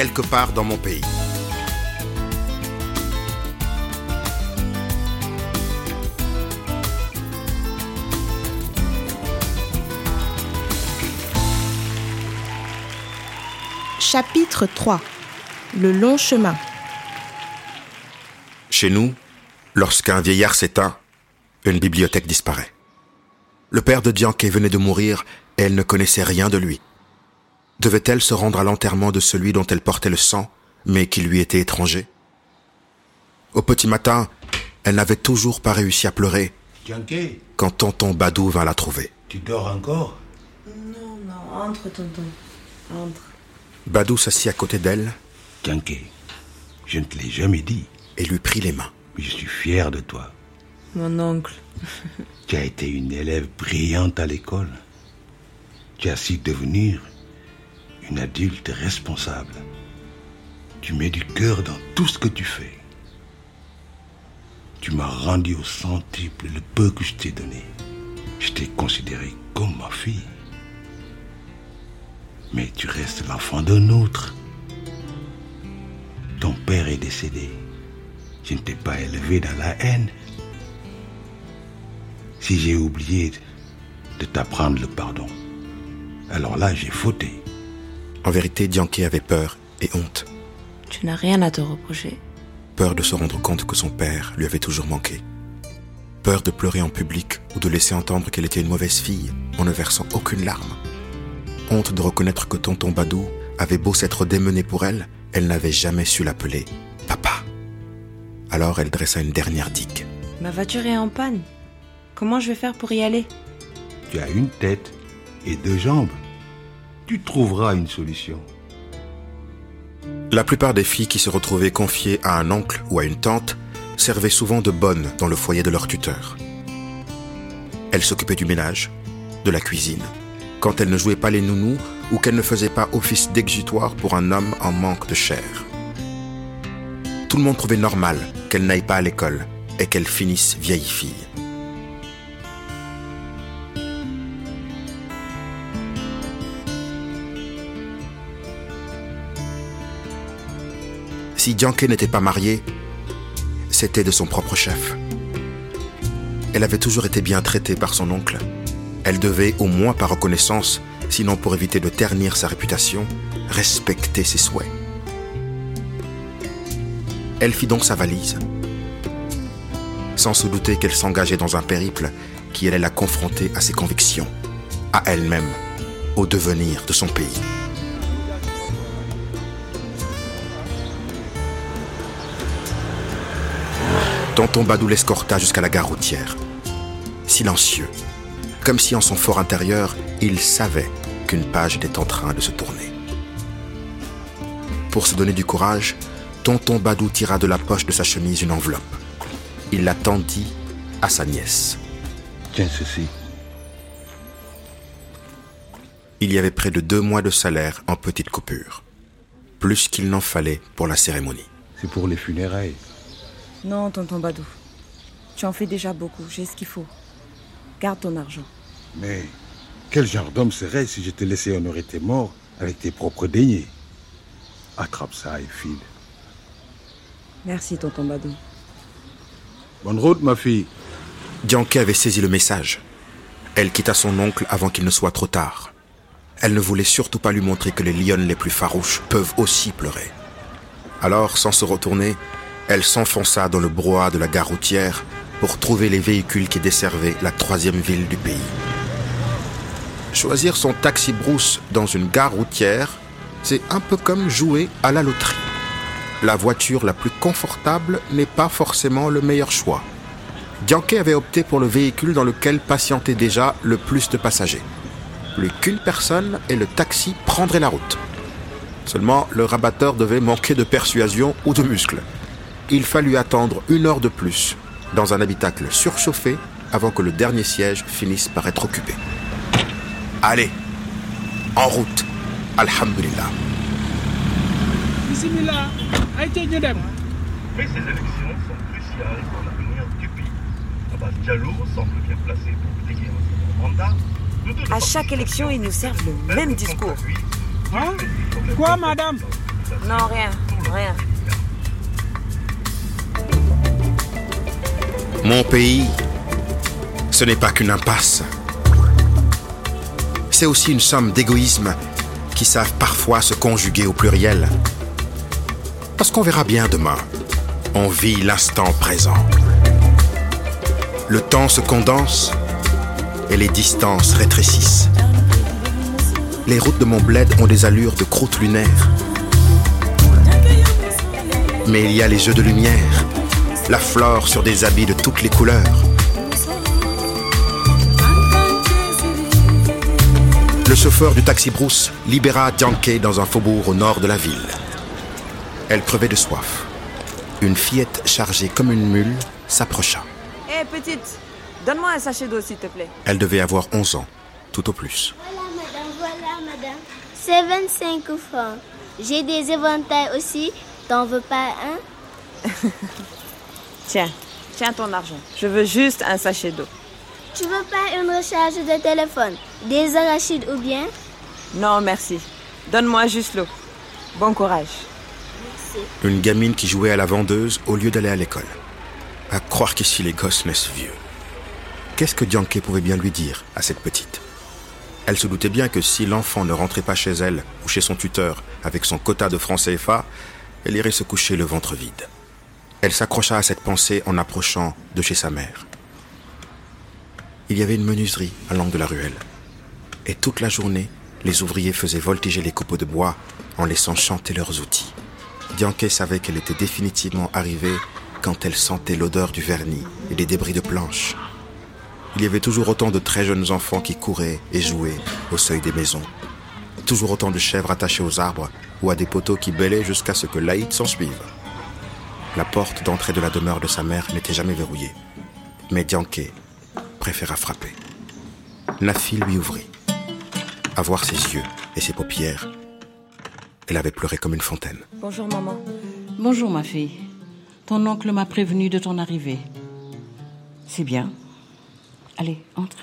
quelque part dans mon pays. Chapitre 3 Le long chemin Chez nous, lorsqu'un vieillard s'éteint, une bibliothèque disparaît. Le père de Dianke venait de mourir et elle ne connaissait rien de lui. Devait-elle se rendre à l'enterrement de celui dont elle portait le sang, mais qui lui était étranger? Au petit matin, elle n'avait toujours pas réussi à pleurer Dianke, quand tonton Badou vint la trouver. tu dors encore? Non, non, entre, tonton. Entre. Badou s'assit à côté d'elle Dianke, je ne te l'ai jamais dit, et lui prit les mains. je suis fier de toi. Mon oncle. Tu as été une élève brillante à l'école. Tu as su devenir une adulte responsable. Tu mets du cœur dans tout ce que tu fais. Tu m'as rendu au centuple le peu que je t'ai donné. Je t'ai considéré comme ma fille. Mais tu restes l'enfant d'un autre. Ton père est décédé. Je ne t'ai pas élevé dans la haine. Si j'ai oublié de t'apprendre le pardon, alors là j'ai fauté. En vérité, Dianke avait peur et honte. Tu n'as rien à te reprocher. Peur de se rendre compte que son père lui avait toujours manqué. Peur de pleurer en public ou de laisser entendre qu'elle était une mauvaise fille en ne versant aucune larme. Honte de reconnaître que tonton Badou avait beau s'être démené pour elle, elle n'avait jamais su l'appeler papa. Alors elle dressa une dernière digue. Ma voiture est en panne. Comment je vais faire pour y aller? Tu as une tête et deux jambes. Tu trouveras une solution. La plupart des filles qui se retrouvaient confiées à un oncle ou à une tante servaient souvent de bonnes dans le foyer de leur tuteur. Elles s'occupaient du ménage, de la cuisine, quand elles ne jouaient pas les nounous ou qu'elles ne faisaient pas office d'exutoire pour un homme en manque de chair. Tout le monde trouvait normal qu'elles n'aillent pas à l'école et qu'elles finissent vieilles filles. Si Dianke n'était pas mariée, c'était de son propre chef. Elle avait toujours été bien traitée par son oncle. Elle devait, au moins par reconnaissance, sinon pour éviter de ternir sa réputation, respecter ses souhaits. Elle fit donc sa valise, sans se douter qu'elle s'engageait dans un périple qui allait la confronter à ses convictions, à elle-même, au devenir de son pays. Tonton Badou l'escorta jusqu'à la gare routière. Silencieux, comme si en son fort intérieur, il savait qu'une page était en train de se tourner. Pour se donner du courage, Tonton Badou tira de la poche de sa chemise une enveloppe. Il la tendit à sa nièce. Tiens ceci. Il y avait près de deux mois de salaire en petites coupures. Plus qu'il n'en fallait pour la cérémonie. C'est pour les funérailles. Non, tonton Badou. Tu en fais déjà beaucoup, j'ai ce qu'il faut. Garde ton argent. Mais quel genre d'homme serais si je te laissais honorer tes morts avec tes propres deniers? Attrape ça et file. Merci, tonton Badou. Bonne route, ma fille. Dianke avait saisi le message. Elle quitta son oncle avant qu'il ne soit trop tard. Elle ne voulait surtout pas lui montrer que les lionnes les plus farouches peuvent aussi pleurer. Alors, sans se retourner, elle s'enfonça dans le brouhaha de la gare routière pour trouver les véhicules qui desservaient la troisième ville du pays. Choisir son taxi brousse dans une gare routière, c'est un peu comme jouer à la loterie. La voiture la plus confortable n'est pas forcément le meilleur choix. Dianke avait opté pour le véhicule dans lequel patientait déjà le plus de passagers. Plus qu'une personne et le taxi prendrait la route. Seulement, le rabatteur devait manquer de persuasion ou de muscles. Il fallut attendre une heure de plus dans un habitacle surchauffé avant que le dernier siège finisse par être occupé. Allez, en route. Alhamdulillah. Bismillah, ayca ñu dem. Mais ces élections sont cruciales pour l'avenir du pays. Abbas Diallo semble bien placé pour briller un second mandat. Nous deux À chaque élection, ils nous servent le même discours. Hein? Quoi, madame? Non, rien, rien. Mon pays, ce n'est pas qu'une impasse. C'est aussi une somme d'égoïsmes qui savent parfois se conjuguer au pluriel. Parce qu'on verra bien demain. On vit l'instant présent. Le temps se condense et les distances rétrécissent. Les routes de mon bled ont des allures de croûte lunaire. Mais il y a les jeux de lumière, la flore sur des habits de toutes les couleurs. Le chauffeur du taxi brousse libéra Dianke dans un faubourg au nord de la ville. Elle crevait de soif. Une fillette chargée comme une mule s'approcha. Hé, petite, donne-moi un sachet d'eau, s'il te plaît. Elle devait avoir 11 ans, tout au plus. Voilà, madame, voilà, madame. C'est 25 francs. J'ai des éventails aussi. T'en veux pas un? Tiens, tiens ton argent. Je veux juste un sachet d'eau. Tu veux pas une recharge de téléphone Des arachides ou bien? Non, merci. Donne-moi juste l'eau. Bon courage. Une gamine qui jouait à la vendeuse au lieu d'aller à l'école. À croire qu'ici les gosses naissent vieux. Qu'est-ce que Dianke pouvait bien lui dire à cette petite? Elle se doutait bien que si l'enfant ne rentrait pas chez elle ou chez son tuteur avec son quota de francs CFA, elle irait se coucher le ventre vide. Elle s'accrocha à cette pensée en approchant de chez sa mère. Il y avait une menuiserie à l'angle de la ruelle. Et toute la journée, les ouvriers faisaient voltiger les copeaux de bois en laissant chanter leurs outils. Dianke savait qu'elle était définitivement arrivée quand elle sentait l'odeur du vernis et des débris de planches. Il y avait toujours autant de très jeunes enfants qui couraient et jouaient au seuil des maisons. Toujours autant de chèvres attachées aux arbres ou à des poteaux qui bêlaient jusqu'à ce que l'Aïd s'en suive. La porte d'entrée de la demeure de sa mère n'était jamais verrouillée. Mais Dianke préféra frapper. Nafi lui ouvrit. À voir ses yeux et ses paupières, elle avait pleuré comme une fontaine. Bonjour, maman. Bonjour ma fille. Ton oncle m'a prévenu de ton arrivée. C'est bien. Allez, entre.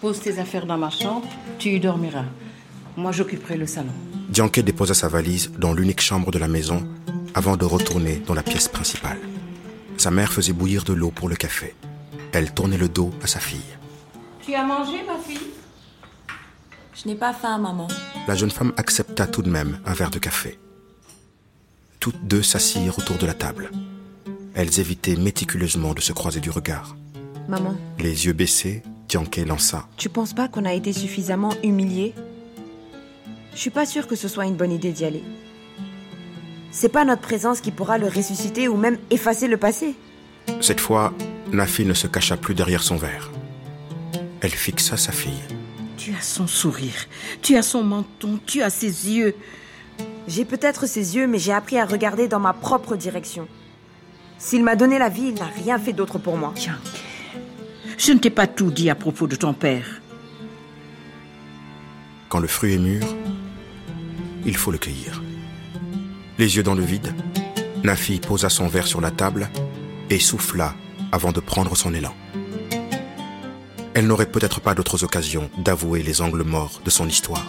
Pose tes affaires dans ma chambre, tu y dormiras. Moi, j'occuperai le salon. Dianke déposa sa valise dans l'unique chambre de la maison avant de retourner dans la pièce principale. Sa mère faisait bouillir de l'eau pour le café. Elle tournait le dos à sa fille. Tu as mangé, ma fille? Je n'ai pas faim, maman. La jeune femme accepta tout de même un verre de café. Toutes deux s'assirent autour de la table. Elles évitaient méticuleusement de se croiser du regard. Maman, Les yeux baissés, Dianke lança. tu penses pas qu'on a été suffisamment humiliés? Je suis pas sûre que ce soit une bonne idée d'y aller. C'est pas notre présence qui pourra le ressusciter ou même effacer le passé. Cette fois, Nafi ne se cacha plus derrière son verre. Elle fixa sa fille. Tu as son sourire, tu as son menton, tu as ses yeux. J'ai peut-être ses yeux, mais j'ai appris à regarder dans ma propre direction. S'il m'a donné la vie, il n'a rien fait d'autre pour moi. Tiens, je ne t'ai pas tout dit à propos de ton père. Quand le fruit est mûr, il faut le cueillir. Les yeux dans le vide, Nafi posa son verre sur la table et souffla avant de prendre son élan. Elle n'aurait peut-être pas d'autres occasions d'avouer les angles morts de son histoire.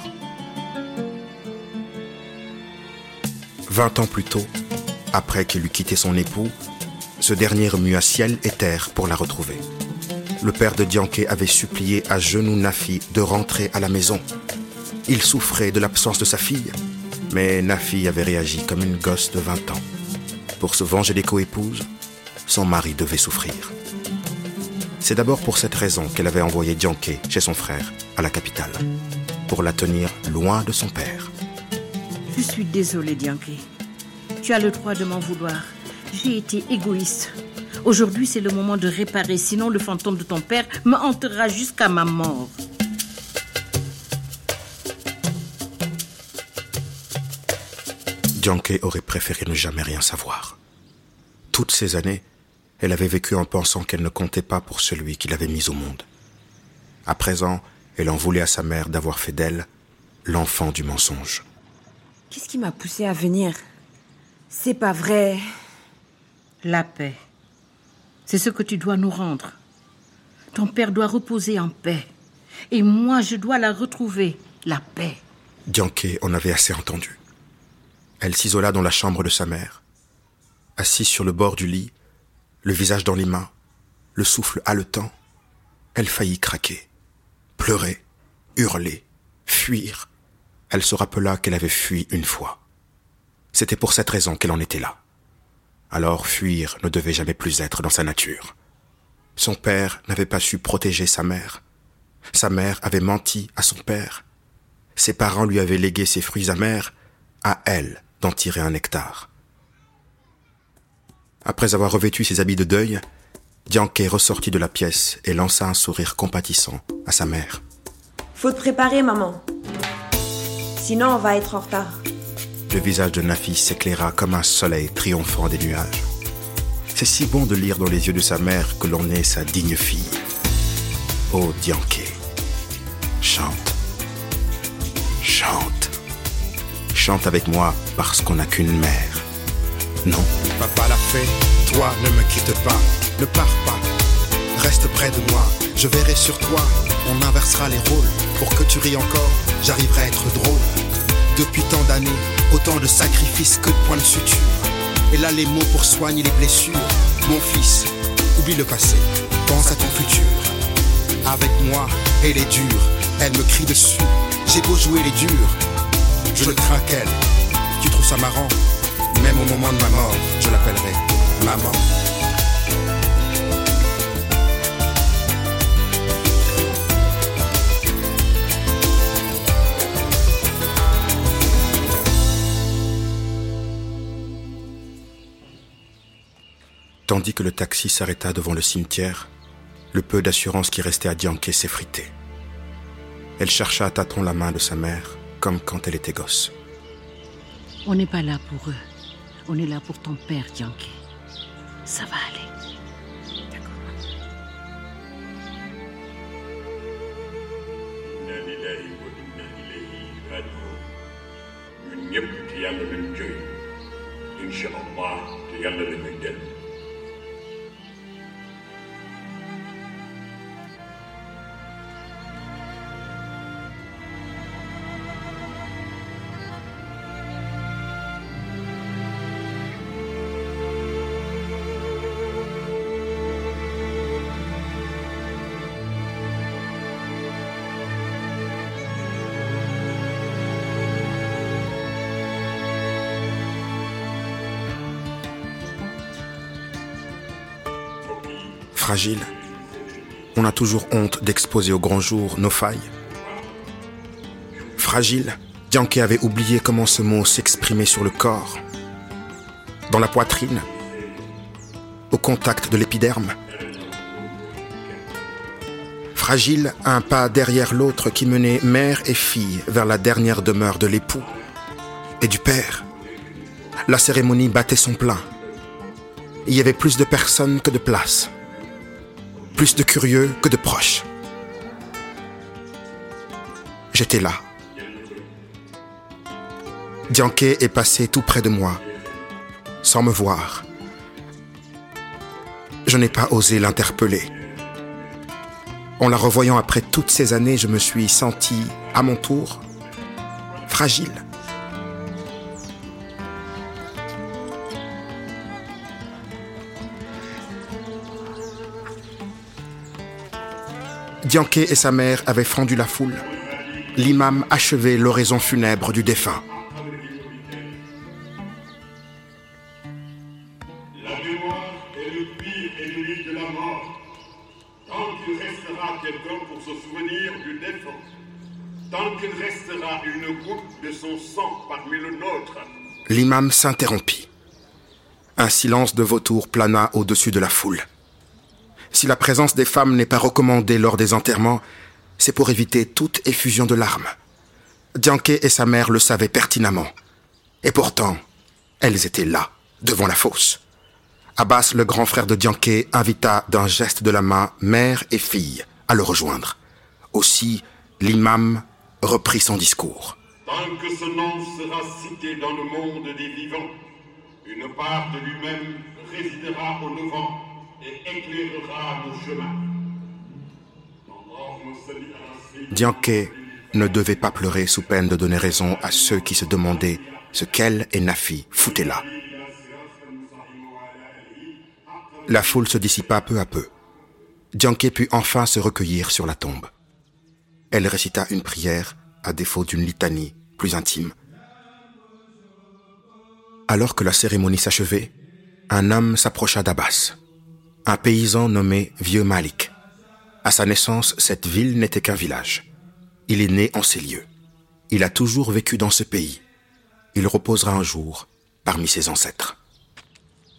Vingt ans plus tôt, après qu'il eut quitté son époux, ce dernier remua ciel et terre pour la retrouver. le père de Dianke avait supplié à genoux Nafi de rentrer à la maison. Il souffrait de l'absence de sa fille, mais Nafi avait réagi comme une gosse de 20 ans. Pour se venger des coépouses, son mari devait souffrir. C'est d'abord pour cette raison qu'elle avait envoyé Dianke chez son frère, à la capitale, pour la tenir loin de son père. Je suis désolée, Dianke. Tu as le droit de m'en vouloir. J'ai été égoïste. Aujourd'hui, c'est le moment de réparer, sinon le fantôme de ton père me hantera jusqu'à ma mort. Dianke aurait préféré ne jamais rien savoir. Toutes ces années, elle avait vécu en pensant qu'elle ne comptait pas pour celui qui l'avait mise au monde. À présent, elle en voulait à sa mère d'avoir fait d'elle l'enfant du mensonge. Qu'est-ce qui m'a poussé à venir? C'est pas vrai. La paix. C'est ce que tu dois nous rendre. Ton père doit reposer en paix. Et moi, je dois la retrouver, la paix. Dianke en avait assez entendu. Elle s'isola dans la chambre de sa mère. Assise sur le bord du lit, le visage dans les mains, le souffle haletant, elle faillit craquer, pleurer, hurler, fuir. Elle se rappela qu'elle avait fui une fois. C'était pour cette raison qu'elle en était là. Alors fuir ne devait jamais plus être dans sa nature. Son père n'avait pas su protéger sa mère. Sa mère avait menti à son père. Ses parents lui avaient légué ses fruits amers, à elle d'en tirer un nectar. Après avoir revêtu ses habits de deuil, Dianke ressortit de la pièce et lança un sourire compatissant à sa mère. Faut te préparer, maman. Sinon, on va être en retard. Le visage de Nafi s'éclaira comme un soleil triomphant des nuages. C'est si bon de lire dans les yeux de sa mère que l'on est sa digne fille. Oh Dianke, chante, chante, chante avec moi parce qu'on n'a qu'une mère. Non. Papa l'a fait, toi ne me quitte pas, ne pars pas, reste près de moi, je verrai sur toi, on inversera les rôles, pour que tu ris encore, j'arriverai à être drôle. Depuis tant d'années, autant de sacrifices que de points de suture. Et là les mots pour soigner les blessures. Mon fils, oublie le passé, pense à ton futur. Avec moi, elle est dure, elle me crie dessus. J'ai beau jouer les durs, je le crains qu'elle. Tu trouves ça marrant Même au moment de ma mort, je l'appellerai maman. Tandis que le taxi s'arrêta devant le cimetière, le peu d'assurance qui restait à Dianke s'effritait. Elle chercha à tâtons la main de sa mère, comme quand elle était gosse. On n'est pas là pour eux. On est là pour ton père, Dianke. Ça va aller. inna Fragile, on a toujours honte d'exposer au grand jour nos failles. Fragile, Dianke avait oublié comment ce mot s'exprimait sur le corps, dans la poitrine, au contact de l'épiderme. Fragile, un pas derrière l'autre qui menait mère et fille vers la dernière demeure de l'époux et du père. La cérémonie battait son plein. Il y avait plus de personnes que de places plus de curieux que de proches. J'étais là. Dianke est passé tout près de moi, sans me voir. Je n'ai pas osé l'interpeller. En la revoyant après toutes ces années, je me suis senti, à mon tour, fragile. Dianké et sa mère avaient fendu la foule. L'imam achevait l'oraison funèbre du défunt. La mémoire est le pire ennemi de la mort. Tant qu'il restera quelqu'un pour se souvenir du défunt, tant qu'il restera une goutte de son sang parmi le nôtre, L'imam s'interrompit. Un silence de vautour plana au-dessus de la foule. Si la présence des femmes n'est pas recommandée lors des enterrements, c'est pour éviter toute effusion de larmes. Dianké et sa mère le savaient pertinemment. Et pourtant, elles étaient là, devant la fosse. Abbas, le grand frère de Dianké, invita d'un geste de la main mère et fille à le rejoindre. Aussi, l'imam reprit son discours. tant que ce nom sera cité dans le monde des vivants, une part de lui-même résidera au devant Dianke ne devait pas pleurer sous peine de donner raison à ceux qui se demandaient ce qu'elle et Nafi foutaient là. La foule se dissipa peu à peu. Dianke put enfin se recueillir sur la tombe. Elle récita une prière, à défaut d'une litanie plus intime. Alors que la cérémonie s'achevait, un homme s'approcha d'Abbas un paysan nommé Vieux Malik. À sa naissance, cette ville n'était qu'un village. Il est né en ces lieux. Il a toujours vécu dans ce pays. Il reposera un jour parmi ses ancêtres.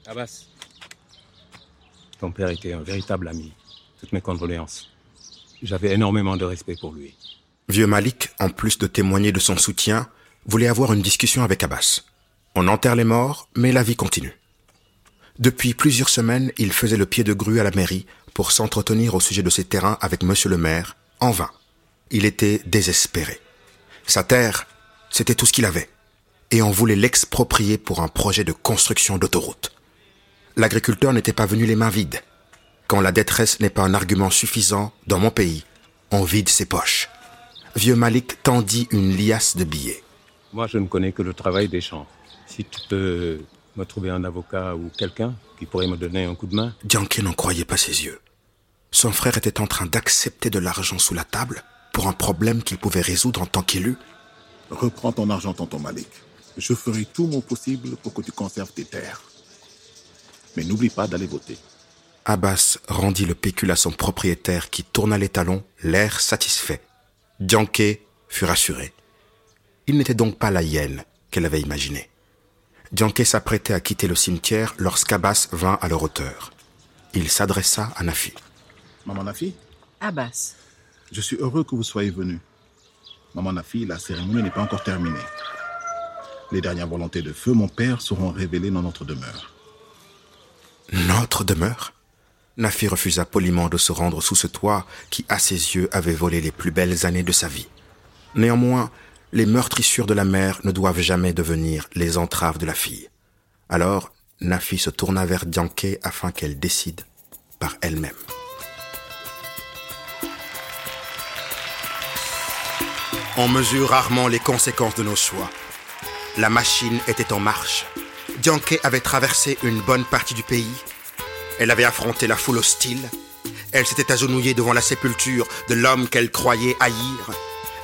Abbas, ton père était un véritable ami. Toutes mes condoléances. J'avais énormément de respect pour lui. Vieux Malik, en plus de témoigner de son soutien, voulait avoir une discussion avec Abbas. On enterre les morts, mais la vie continue. Depuis plusieurs semaines, il faisait le pied de grue à la mairie pour s'entretenir au sujet de ses terrains avec monsieur le maire, en vain. Il était désespéré. Sa terre, c'était tout ce qu'il avait. Et on voulait l'exproprier pour un projet de construction d'autoroute. L'agriculteur n'était pas venu les mains vides. Quand la détresse n'est pas un argument suffisant, dans mon pays, on vide ses poches. Vieux Malik tendit une liasse de billets. Moi, je ne connais que le travail des champs. Si tu peux me trouver un avocat ou quelqu'un qui pourrait me donner un coup de main. N'en croyait pas ses yeux. Son frère était en train d'accepter de l'argent sous la table pour un problème qu'il pouvait résoudre en tant qu'élu. Reprends ton argent, tonton Malik. Je ferai tout mon possible pour que tu conserves tes terres. Mais n'oublie pas d'aller voter. Abbas rendit le pécule à son propriétaire qui tourna les talons, l'air satisfait. Dianké fut rassuré. Il n'était donc pas la hyène qu'elle avait imaginée. Dianké s'apprêtait à quitter le cimetière lorsqu'Abbas vint à leur hauteur. Il s'adressa à Nafi. Maman Nafi, Abbas, je suis heureux que vous soyez venu. Maman Nafi, la cérémonie n'est pas encore terminée. Les dernières volontés de feu, mon père, seront révélées dans notre demeure. Notre demeure? Nafi refusa poliment de se rendre sous ce toit qui, à ses yeux, avait volé les plus belles années de sa vie. Néanmoins, les meurtrissures de la mère ne doivent jamais devenir les entraves de la fille. Alors, Nafi se tourna vers Dianké afin qu'elle décide par elle-même. On mesure rarement les conséquences de nos choix. La machine était en marche. Dianké avait traversé une bonne partie du pays. Elle avait affronté la foule hostile. Elle s'était agenouillée devant la sépulture de l'homme qu'elle croyait haïr.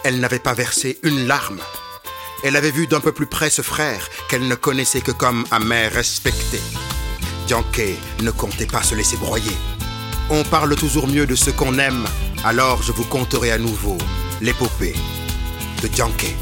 Elle n'avait pas versé une larme. Elle avait vu d'un peu plus près ce frère qu'elle ne connaissait que comme un mère respecté. Dianké ne comptait pas se laisser broyer. On parle toujours mieux de ce qu'on aime, alors je vous conterai à nouveau l'épopée de. Yankee